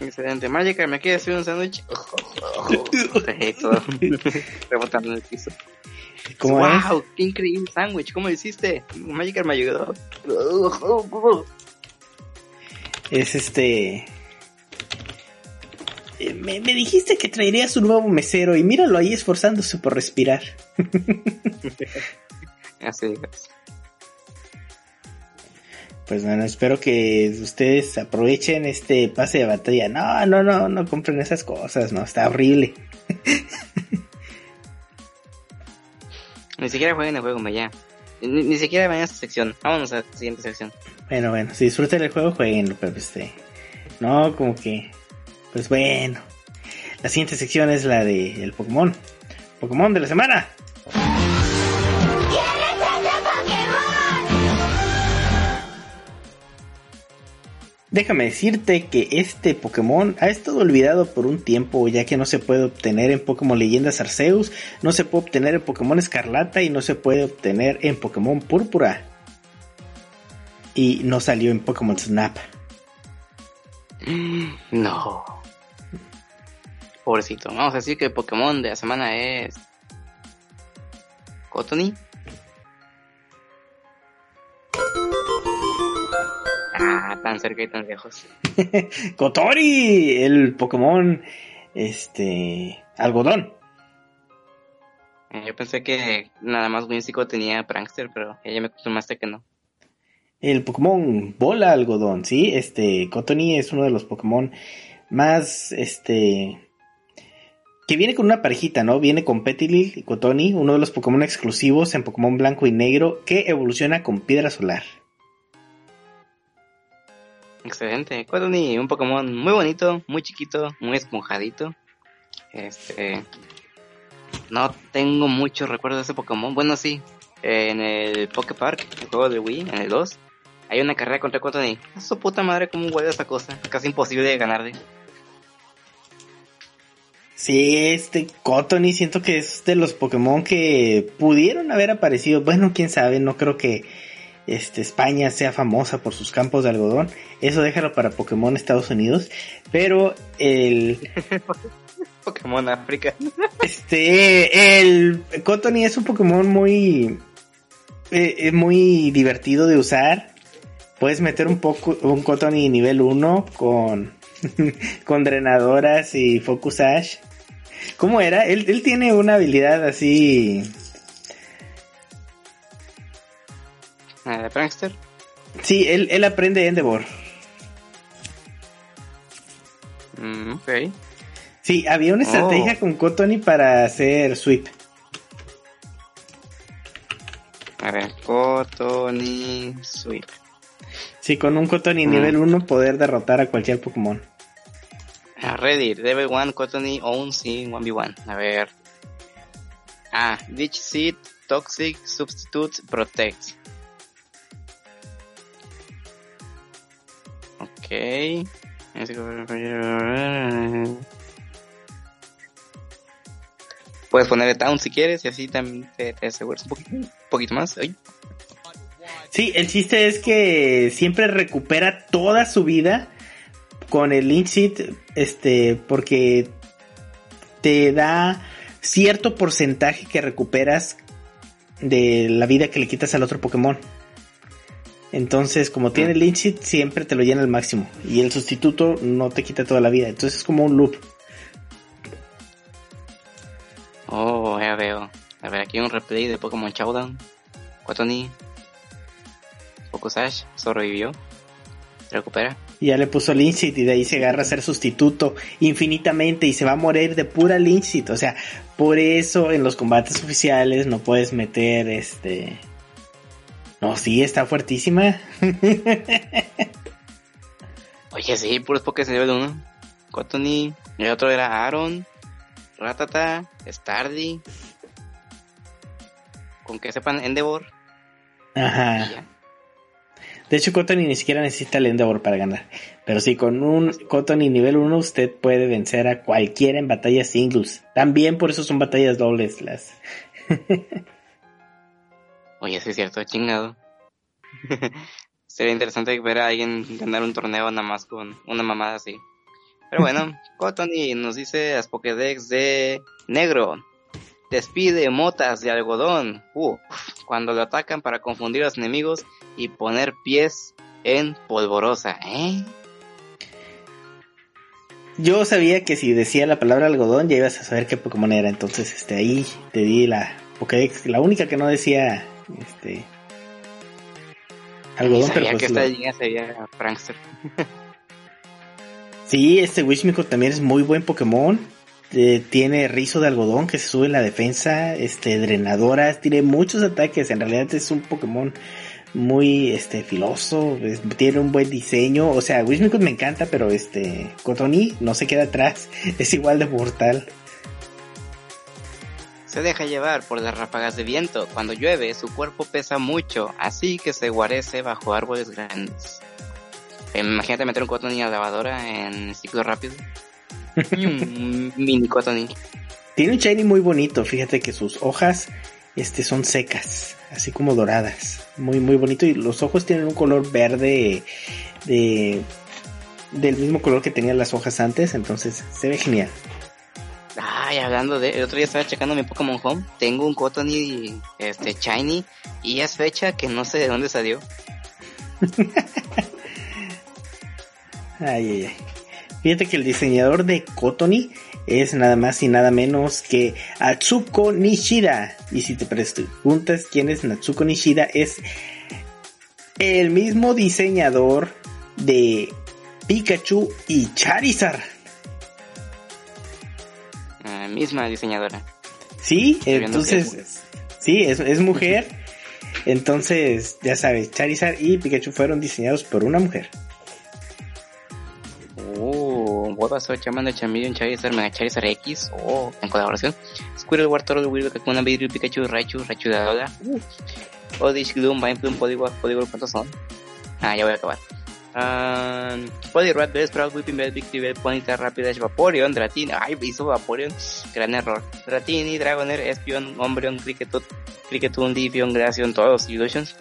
Excelente. Magikarp, ¿me quieres hacer un sándwich? Rebotando en el piso. ¿Cómo ¡Wow! ¡Qué increíble sándwich! ¿Cómo lo hiciste? Magikarp me ayudó. Es este. Eh, me, me, dijiste que traerías un nuevo mesero y míralo ahí esforzándose por respirar. Así es. Pues bueno, espero que ustedes aprovechen este pase de batalla. No, no, no, no compren esas cosas, no, está horrible. Ni siquiera jueguen el juego, ya. Ni, siquiera vayan a esta sección. Vámonos a la siguiente sección. Bueno, bueno, si disfruten el juego, jueguenlo, pero este. No, como que. Pues bueno. La siguiente sección es la de el Pokémon. Pokémon de la semana. Déjame decirte que este Pokémon ha estado olvidado por un tiempo ya que no se puede obtener en Pokémon Leyendas Arceus, no se puede obtener en Pokémon Escarlata y no se puede obtener en Pokémon Púrpura. Y no salió en Pokémon Snap. No. Pobrecito. Vamos a decir que el Pokémon de la semana es... Cotony. Ah, tan cerca y tan lejos. Kotori, el Pokémon, este, algodón. Eh, yo pensé que nada más Whimsicott tenía Prankster, pero ella me confirmaste que no. El Pokémon bola algodón, sí, este, Cotony es uno de los Pokémon más, este, que viene con una parejita, ¿no? Viene con Petilil y Cotony, uno de los Pokémon exclusivos en Pokémon blanco y negro que evoluciona con piedra solar. Excelente. Cotony, un Pokémon muy bonito, muy chiquito, muy esponjadito. Este. No tengo muchos recuerdos de ese Pokémon. Bueno, sí. En el Poké Park, el juego de Wii, en el 2, hay una carrera contra Cotony. A su puta madre, como huele esa cosa. Casi imposible de ganarle. Sí, este Cotony siento que es de los Pokémon que pudieron haber aparecido. Bueno, quién sabe, no creo que este, España sea famosa por sus campos de algodón. Eso déjalo para Pokémon Estados Unidos. Pero el... Pokémon África. este, el Cotony es un Pokémon muy... Eh, muy divertido de usar. Puedes meter un poco un Cotony nivel 1 con con drenadoras y Focus Ash. ¿Cómo era? Él, él tiene una habilidad así de Prankster. Sí, él, él aprende Endeavor. Mm, ok. Sí, había una estrategia oh. con Cotony para hacer sweep. A ver, Cotony sweep. Sí, con un Cotony mm. nivel 1 poder derrotar a cualquier Pokémon. A Reddit, level 1 Cotony Own sí, 1v1. A ver. Ah, Ditch Seed, Toxic, Substitute, Protect. Ok. Puedes ponerle down si quieres y así también te, aseguras un poquito, más. Sí, el chiste es que siempre recupera toda su vida con el Lynch este, porque te da cierto porcentaje que recuperas de la vida que le quitas al otro Pokémon. Entonces, como tiene el Lynch siempre te lo llena al máximo. Y el sustituto no te quita toda la vida. Entonces es como un loop. Oh, ya veo. A ver, aquí un replay de Pokémon Showdown. Quatoni. Sash sobrevivió. Recupera. Y ya le puso Lynchit y de ahí se agarra a ser sustituto infinitamente y se va a morir de pura Lynchit. O sea, por eso en los combates oficiales no puedes meter este no, sí, está fuertísima. Oye, sí, puros pokés nivel 1. Cotony, el otro era Aaron, Ratata, Stardy. Con que sepan Endeavor. Ajá. De hecho, Cotony ni siquiera necesita el Endeavor para ganar. Pero sí, con un Cotony nivel 1 usted puede vencer a cualquiera en batallas singles. También por eso son batallas dobles las. Oye, sí es cierto, chingado. Sería interesante ver a alguien ganar un torneo nada más con una mamada así. Pero bueno, Cotony nos dice las Pokédex de Negro. Despide motas de algodón. cuando lo atacan para confundir a los enemigos y poner pies en polvorosa. ¿eh? Yo sabía que si decía la palabra algodón ya ibas a saber qué Pokémon era. Entonces, este, ahí te di la Pokédex, la única que no decía, este, algodón, pero pues que esta lo... sería Prankster. sí, este Wishmiko también es muy buen Pokémon. Eh, tiene rizo de algodón que se sube en la defensa, este, drenadoras, tiene muchos ataques. En realidad es un Pokémon muy este filoso, tiene un buen diseño, o sea, Wishmiko me encanta, pero este Cotoni no se queda atrás, es igual de mortal. Se deja llevar por las ráfagas de viento. Cuando llueve, su cuerpo pesa mucho, así que se guarece bajo árboles grandes. Eh, imagínate meter un Cotoni a lavadora en ciclo rápido. un mini Cotoni. Tiene un shiny muy bonito, fíjate que sus hojas este, son secas, así como doradas. Muy, muy bonito. Y los ojos tienen un color verde de, del mismo color que tenían las hojas antes, entonces se ve genial. Ay, hablando de, el otro día estaba checando mi Pokémon Home, tengo un Cotony este Shiny y es fecha que no sé de dónde salió. ay, ay, ay. Fíjate que el diseñador de Cotony es nada más y nada menos que Atsuko Nishida. Y si te preguntas quién es Natsuko Nishida, es el mismo diseñador de Pikachu y Charizard misma diseñadora. Sí, entonces, sí, es, mujer. entonces, ya sabes, Charizard y Pikachu fueron diseñados por una mujer. Oh, pasó Charmander, Charmeleon, Charizard, Mega Charizard X, oh, en colaboración. Squirtle, Wartortle, Weirdo, Kakuna, Vidrio, Pikachu, Raichu, Raichu de. Uh. Odish, Gloom, Vineplume, Poliwag, Poliwag, ¿cuántos son? Ah, ya voy a acabar. Um, Poliwrath, Bellsprout, Whipping Bell, Victreebel, Ponyta, Rapidash, Vaporeon, Dratini, ay, hizo Vaporeon, gran error. Dratini, Dragonair, Espion, Ombreon, Cricketut, Cricketun, Divion, Glaceon, todos Illusions.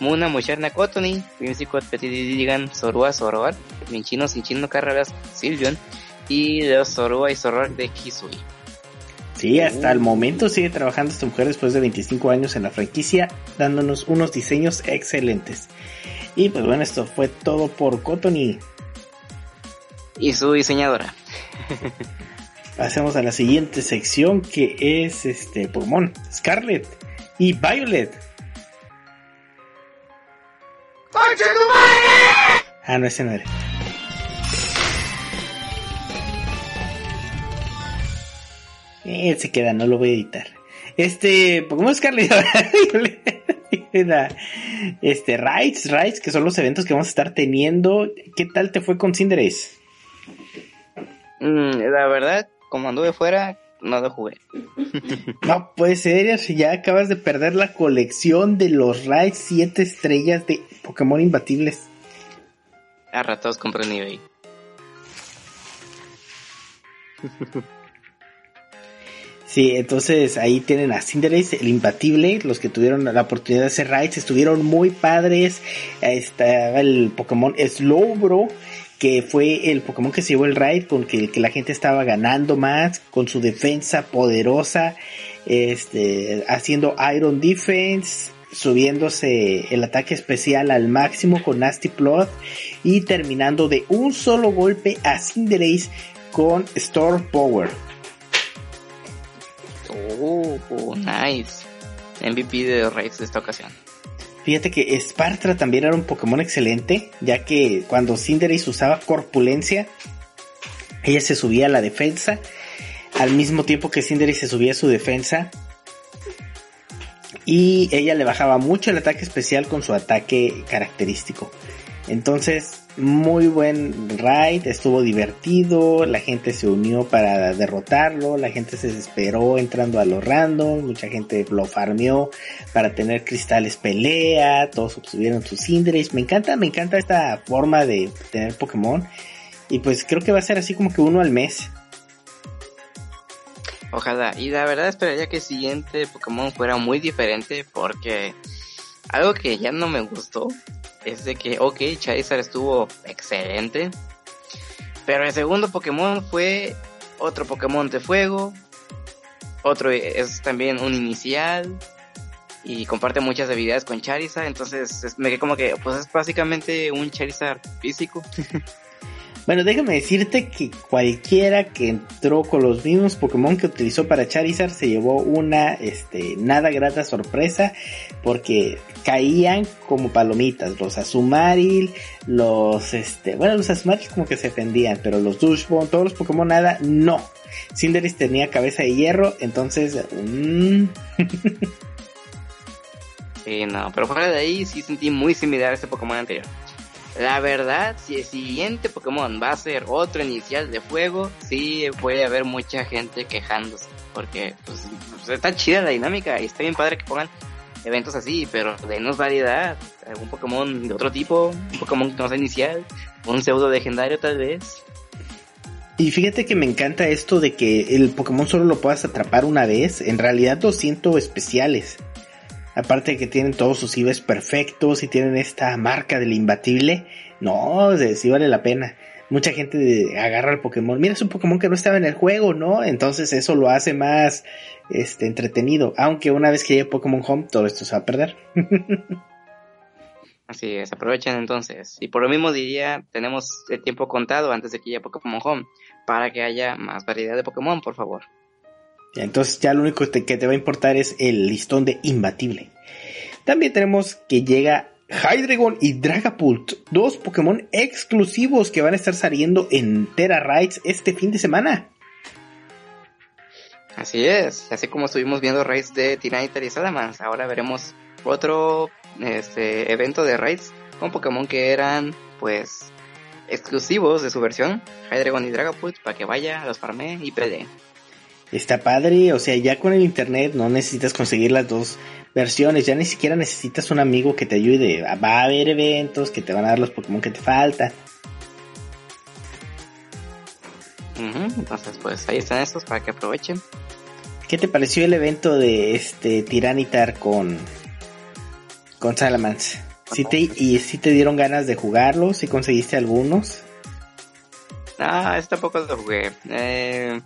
Muna, Musharna, Cotony, Whimsicott, Petididigan, Zorua, Zoroark, Minchino, Sinchino, Carreras, Silvion, y los Zorua y Zoroark de Kisui. Sí, hasta el momento sigue trabajando esta mujer después de 25 años en la franquicia, dándonos unos diseños excelentes. Y pues bueno, esto fue todo por Cotony. Y su diseñadora. Pasemos a la siguiente sección que es este Pokémon, Scarlet y Violet. Ah, no, ese no era. Él se queda, no lo voy a editar. Este, Pokémon Scarlet este, Raids, Raids, que son los eventos que vamos a estar teniendo. ¿Qué tal te fue con Cinderace? Mm, la verdad, como anduve fuera, no lo jugué. no puede ser, ya acabas de perder la colección de los Raids 7 estrellas de Pokémon imbatibles. A ratos compré en eBay. Sí, entonces ahí tienen a Cinderace, el imbatible, los que tuvieron la oportunidad de hacer raids, estuvieron muy padres. Estaba el Pokémon Slowbro, que fue el Pokémon que se llevó el raid, con que, que la gente estaba ganando más, con su defensa poderosa, este, haciendo Iron Defense, subiéndose el ataque especial al máximo con Nasty Plot y terminando de un solo golpe a Cinderace con Store Power. Oh, nice. MVP de Raids de esta ocasión. Fíjate que Spartra también era un Pokémon excelente, ya que cuando Cinderace usaba corpulencia, ella se subía a la defensa, al mismo tiempo que Cinderace se subía a su defensa, y ella le bajaba mucho el ataque especial con su ataque característico. Entonces, muy buen raid, estuvo divertido, la gente se unió para derrotarlo, la gente se desesperó entrando a los random, mucha gente lo farmeó para tener cristales pelea, todos obtuvieron sus Cinderace. Me encanta, me encanta esta forma de tener Pokémon. Y pues creo que va a ser así como que uno al mes. Ojalá. Y la verdad esperaría que el siguiente Pokémon fuera muy diferente porque algo que ya no me gustó es de que, ok, Charizard estuvo excelente, pero el segundo Pokémon fue otro Pokémon de fuego, otro es también un inicial y comparte muchas habilidades con Charizard, entonces me quedé como que, pues es básicamente un Charizard físico. Bueno, déjame decirte que cualquiera que entró con los mismos Pokémon que utilizó para Charizard se llevó una este, nada grata sorpresa porque caían como palomitas. Los Azumaril, los este, bueno, los Azumaril como que se defendían, pero los Douchebone, todos los Pokémon nada, no. Cinderace tenía cabeza de hierro, entonces. Mmm. sí, no, pero fuera de ahí sí sentí muy similar a este Pokémon anterior. La verdad, si el siguiente Pokémon va a ser otro inicial de fuego, sí puede haber mucha gente quejándose. Porque pues, pues, está chida la dinámica y está bien padre que pongan eventos así, pero denos variedad. Algún Pokémon de otro tipo, un Pokémon que no sea inicial, un pseudo legendario tal vez. Y fíjate que me encanta esto de que el Pokémon solo lo puedas atrapar una vez. En realidad 200 especiales. Aparte de que tienen todos sus IVs perfectos y tienen esta marca del imbatible. No, sí vale la pena. Mucha gente agarra el Pokémon. Mira, es un Pokémon que no estaba en el juego, ¿no? Entonces eso lo hace más este, entretenido. Aunque una vez que llegue Pokémon Home, todo esto se va a perder. Así es, aprovechen entonces. Y por lo mismo diría, tenemos el tiempo contado antes de que llegue Pokémon Home. Para que haya más variedad de Pokémon, por favor. Entonces ya lo único que te, va a importar es el listón de imbatible. También tenemos que llega Hydreigon y Dragapult, dos Pokémon exclusivos que van a estar saliendo en Terra Raids este fin de semana. Así es, así como estuvimos viendo raids de Tyranitar y Salamence, ahora veremos otro este, evento de raids con Pokémon que eran pues exclusivos de su versión, Hydreigon y Dragapult, para que vaya, los farme y peleen. Está padre, o sea, ya con el internet no necesitas conseguir las dos versiones, ya ni siquiera necesitas un amigo que te ayude. Va a haber eventos que te van a dar los Pokémon que te faltan. entonces, pues ahí están estos para que aprovechen. ¿Qué te pareció el evento de este Tiranitar con con Salamence? ¿Sí te, ¿Y si te dieron ganas de jugarlo? ¿Si conseguiste algunos? Ah, este tampoco lo jugué. Eh,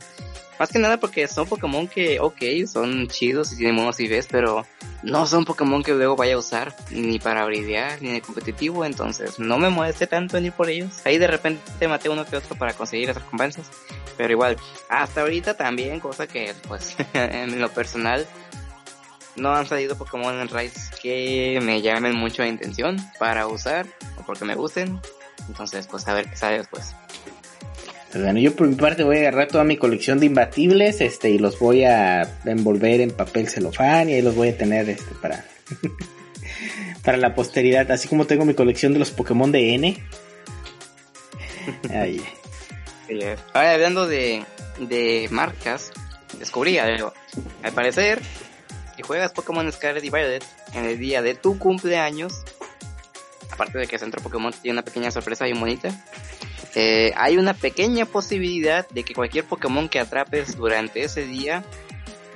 más que nada porque son Pokémon que, ok, son chidos y tienen monos y ves, pero no son Pokémon que luego vaya a usar ni para bridear ni de competitivo, entonces no me moleste tanto en ir por ellos. Ahí de repente maté uno que otro para conseguir las recompensas, pero igual, hasta ahorita también, cosa que pues en lo personal no han salido Pokémon en Rise que me llamen mucho la intención para usar o porque me gusten, entonces pues a ver qué sale después. Bueno, yo por mi parte voy a agarrar toda mi colección de imbatibles, este, y los voy a envolver en papel celofán y ahí los voy a tener, este, para, para la posteridad, así como tengo mi colección de los Pokémon de N. Ahí. Ahora hablando de, de marcas, descubrí algo. Al parecer, si juegas Pokémon Scarlet y Violet en el día de tu cumpleaños, aparte de que Centro Pokémon tiene una pequeña sorpresa bien bonita, eh, hay una pequeña posibilidad de que cualquier Pokémon que atrapes durante ese día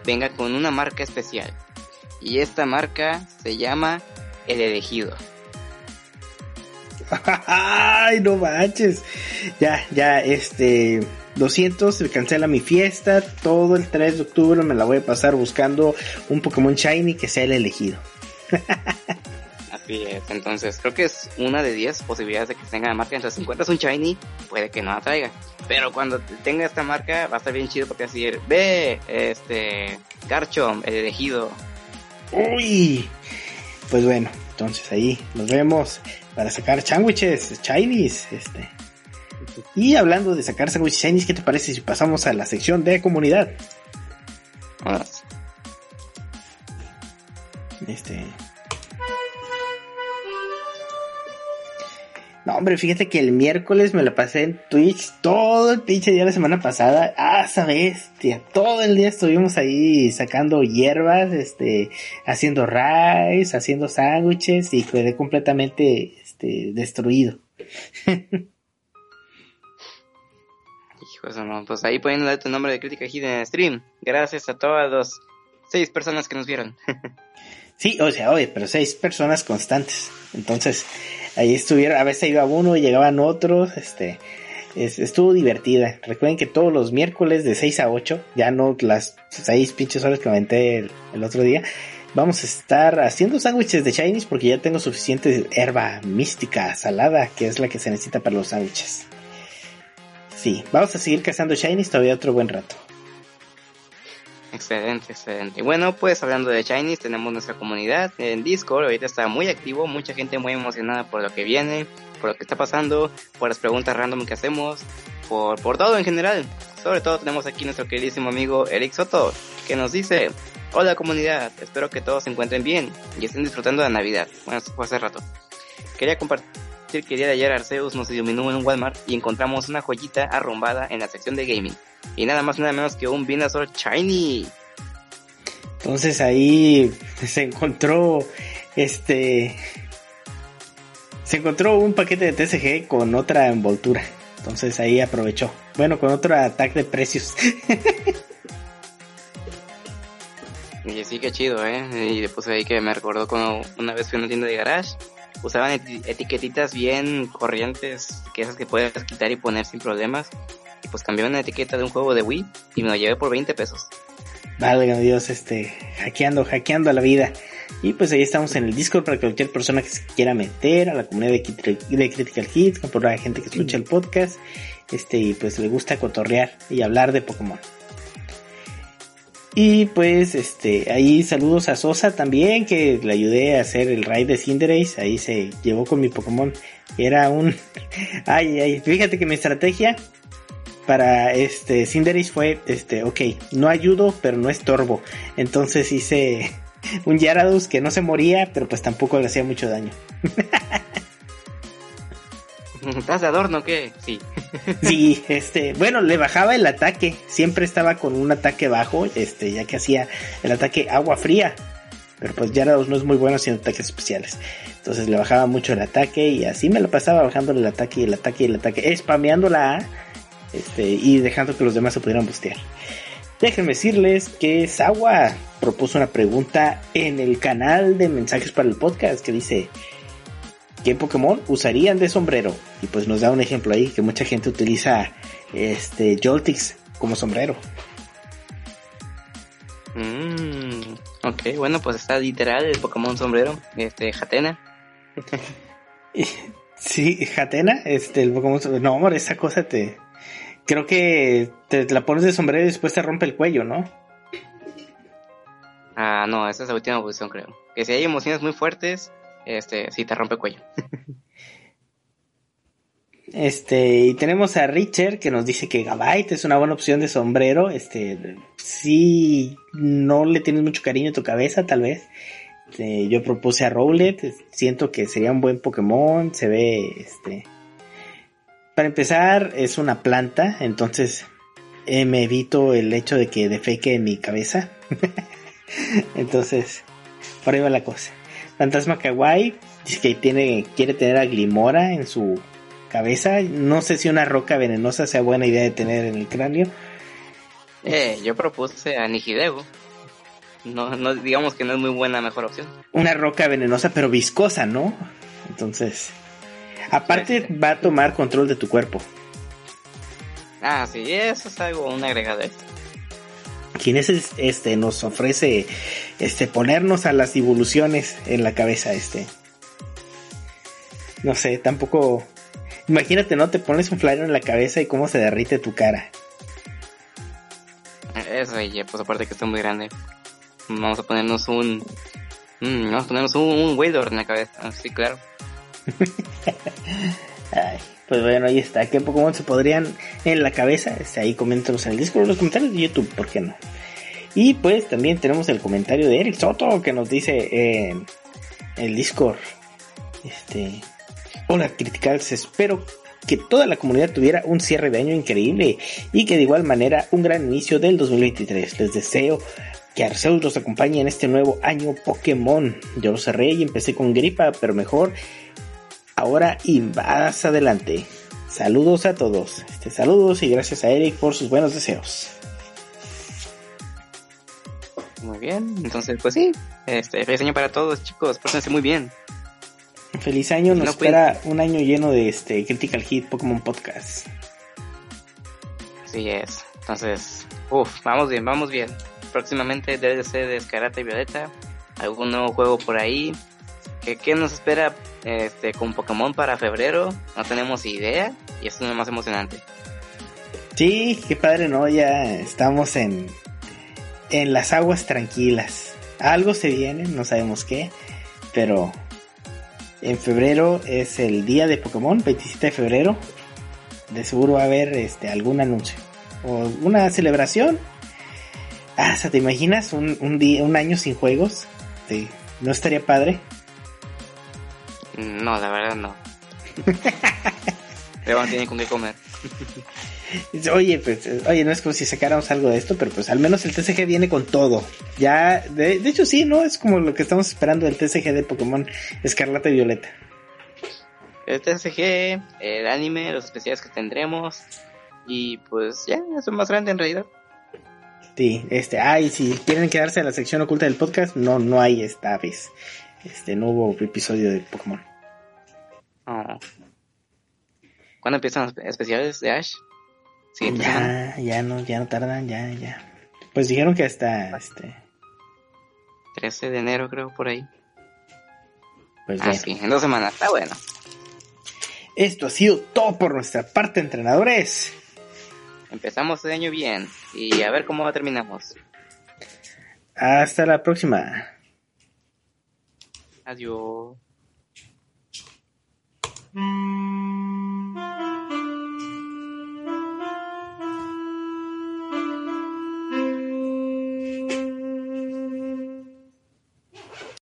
venga con una marca especial. Y esta marca se llama El Elegido. Ay, no manches. Ya, ya, este. Lo siento, se cancela mi fiesta. Todo el 3 de octubre me la voy a pasar buscando un Pokémon Shiny que sea el elegido. Entonces, creo que es una de 10 posibilidades de que tenga la marca. Entonces, si encuentras un shiny, puede que no la traiga. Pero cuando tenga esta marca, va a estar bien chido porque decir, ve, este, Garchomp, el elegido. Uy, pues bueno, entonces ahí nos vemos para sacar sándwiches, shinies, este. Y hablando de sacar sándwiches shinies, ¿qué te parece si pasamos a la sección de comunidad? Este, No, hombre, fíjate que el miércoles me la pasé en Twitch todo el pinche día de la semana pasada. Ah, esa bestia. Todo el día estuvimos ahí sacando hierbas, este, haciendo rice, haciendo sándwiches y quedé completamente, este, destruido. Hijos, no, pues ahí dar tu nombre de crítica aquí en stream. Gracias a todas las seis personas que nos vieron. sí, o sea, oye, pero seis personas constantes. Entonces, ahí estuvieron, a veces iba uno llegaban otros, este, estuvo divertida. Recuerden que todos los miércoles de 6 a 8, ya no las seis pinches horas que aventé el, el otro día, vamos a estar haciendo sándwiches de Chinese porque ya tengo suficiente herba mística salada, que es la que se necesita para los sándwiches. Sí, vamos a seguir cazando Shinies todavía otro buen rato. Excelente, excelente. Bueno, pues hablando de Chinese, tenemos nuestra comunidad en Discord. Ahorita está muy activo, mucha gente muy emocionada por lo que viene, por lo que está pasando, por las preguntas random que hacemos, por, por todo en general. Sobre todo tenemos aquí nuestro queridísimo amigo Eric Soto, que nos dice, hola comunidad, espero que todos se encuentren bien y estén disfrutando de Navidad. Bueno, esto fue hace rato. Quería compartir que el día de ayer Arceus nos iluminó en Walmart y encontramos una joyita arrumbada en la sección de gaming. Y nada más nada menos que un Venusaur Shiny. Entonces ahí se encontró este se encontró un paquete de TCG con otra envoltura. Entonces ahí aprovechó. Bueno, con otro ataque de precios. y sí, que chido, ¿eh? Y después ahí que me recordó cuando una vez fui a una tienda de garage usaban etiquetitas bien corrientes, que esas que puedes quitar y poner sin problemas. Pues cambié una etiqueta de un juego de Wii y me lo llevé por 20 pesos. Válgame Dios, este, hackeando, hackeando la vida. Y pues ahí estamos en el Discord para cualquier persona que se quiera meter a la comunidad de, de Critical Hits, por la gente que escucha el podcast, este, y pues le gusta cotorrear y hablar de Pokémon. Y pues este, ahí saludos a Sosa también, que le ayudé a hacer el raid de Cinderace, ahí se llevó con mi Pokémon. Era un ay ay, fíjate que mi estrategia para este Cinderace fue este, ok, no ayudo, pero no estorbo. Entonces hice un Yarados que no se moría, pero pues tampoco le hacía mucho daño. ¿Estás de adorno qué? Sí. sí, este, bueno, le bajaba el ataque. Siempre estaba con un ataque bajo, este, ya que hacía el ataque agua fría. Pero pues Yarados no es muy bueno haciendo ataques especiales. Entonces le bajaba mucho el ataque y así me lo pasaba bajando el ataque y el ataque y el ataque, spameando la A, este, y dejando que los demás se pudieran bustear. Déjenme decirles que Sawa propuso una pregunta en el canal de mensajes para el podcast que dice, ¿qué Pokémon usarían de sombrero? Y pues nos da un ejemplo ahí que mucha gente utiliza este Joltix como sombrero. Mm, ok, bueno, pues está literal el Pokémon sombrero, este, Jatena. sí, Jatena, este, el Pokémon sombrero. No, amor, esa cosa te. Creo que te, la pones de sombrero y después te rompe el cuello, ¿no? Ah, no, esa es la última posición, creo. Que si hay emociones muy fuertes, este, sí te rompe el cuello. Este, y tenemos a Richard que nos dice que Gabite es una buena opción de sombrero. Este, si no le tienes mucho cariño a tu cabeza, tal vez. Este, yo propuse a Rowlet, siento que sería un buen Pokémon, se ve, este, para empezar es una planta, entonces eh, me evito el hecho de que defeque en mi cabeza. entonces, por ahí va la cosa. Fantasma Kawaii dice que tiene, quiere tener a Glimora en su cabeza. No sé si una roca venenosa sea buena idea de tener en el cráneo. Eh, yo propuse a Nihidego. No, no, digamos que no es muy buena mejor opción. Una roca venenosa pero viscosa, ¿no? Entonces, aparte va a tomar control de tu cuerpo. Ah, sí, eso es algo, un agregado. Quien es este nos ofrece este ponernos a las evoluciones en la cabeza este. No sé tampoco imagínate no te pones un flyer en la cabeza y cómo se derrite tu cara. Eso y pues aparte que está muy grande. Vamos a ponernos un mm, vamos a ponernos un, un en la cabeza sí claro Pues bueno, ahí está. ¿Qué Pokémon se podrían en la cabeza? Este, ahí coméntanos en el Discord, en los comentarios de YouTube, ¿por qué no? Y pues también tenemos el comentario de Eric Soto que nos dice en el Discord. Este. Hola Criticals, espero que toda la comunidad tuviera un cierre de año increíble y que de igual manera un gran inicio del 2023. Les deseo que Arceus los acompañe en este nuevo año Pokémon. Yo lo cerré y empecé con gripa, pero mejor ahora y más adelante. Saludos a todos. Este, saludos y gracias a Eric por sus buenos deseos. Muy bien, entonces pues sí, este feliz año para todos chicos, pórtense muy bien. Feliz año, nos espera un año lleno de este Critical Hit Pokémon Podcast. Así es, entonces, uff, vamos bien, vamos bien. Próximamente DLC de Escarata y Violeta, algún nuevo juego por ahí. ¿Qué, qué nos espera este, con Pokémon para febrero? No tenemos idea y eso es lo más emocionante. Sí, qué padre, ¿no? Ya estamos en, en las aguas tranquilas. Algo se viene, no sabemos qué, pero en febrero es el día de Pokémon, 27 de febrero. De seguro va a haber este, algún anuncio o una celebración. Hasta te imaginas un, un día, un año sin juegos. ¿No estaría padre? No, la verdad no. Pero tiene con qué comer. Oye, pues, oye, no es como si sacáramos algo de esto, pero pues al menos el TCG viene con todo. Ya, de, de hecho sí, ¿no? Es como lo que estamos esperando del TCG de Pokémon Escarlata y Violeta. El TCG, el anime, los especiales que tendremos. Y pues ya, es más grande en realidad. Sí, este, ay, si quieren quedarse en la sección oculta del podcast, no, no hay esta vez. Este, no hubo episodio de Pokémon. Oh. ¿Cuándo empiezan los especiales de Ash? Sí, ya, ya no, ya no tardan, ya, ya. Pues dijeron que hasta este 13 de enero creo por ahí. Pues ah, sí, en dos semanas, está bueno. Esto ha sido todo por nuestra parte, entrenadores. Empezamos el año bien y a ver cómo terminamos. Hasta la próxima. Adiós. うん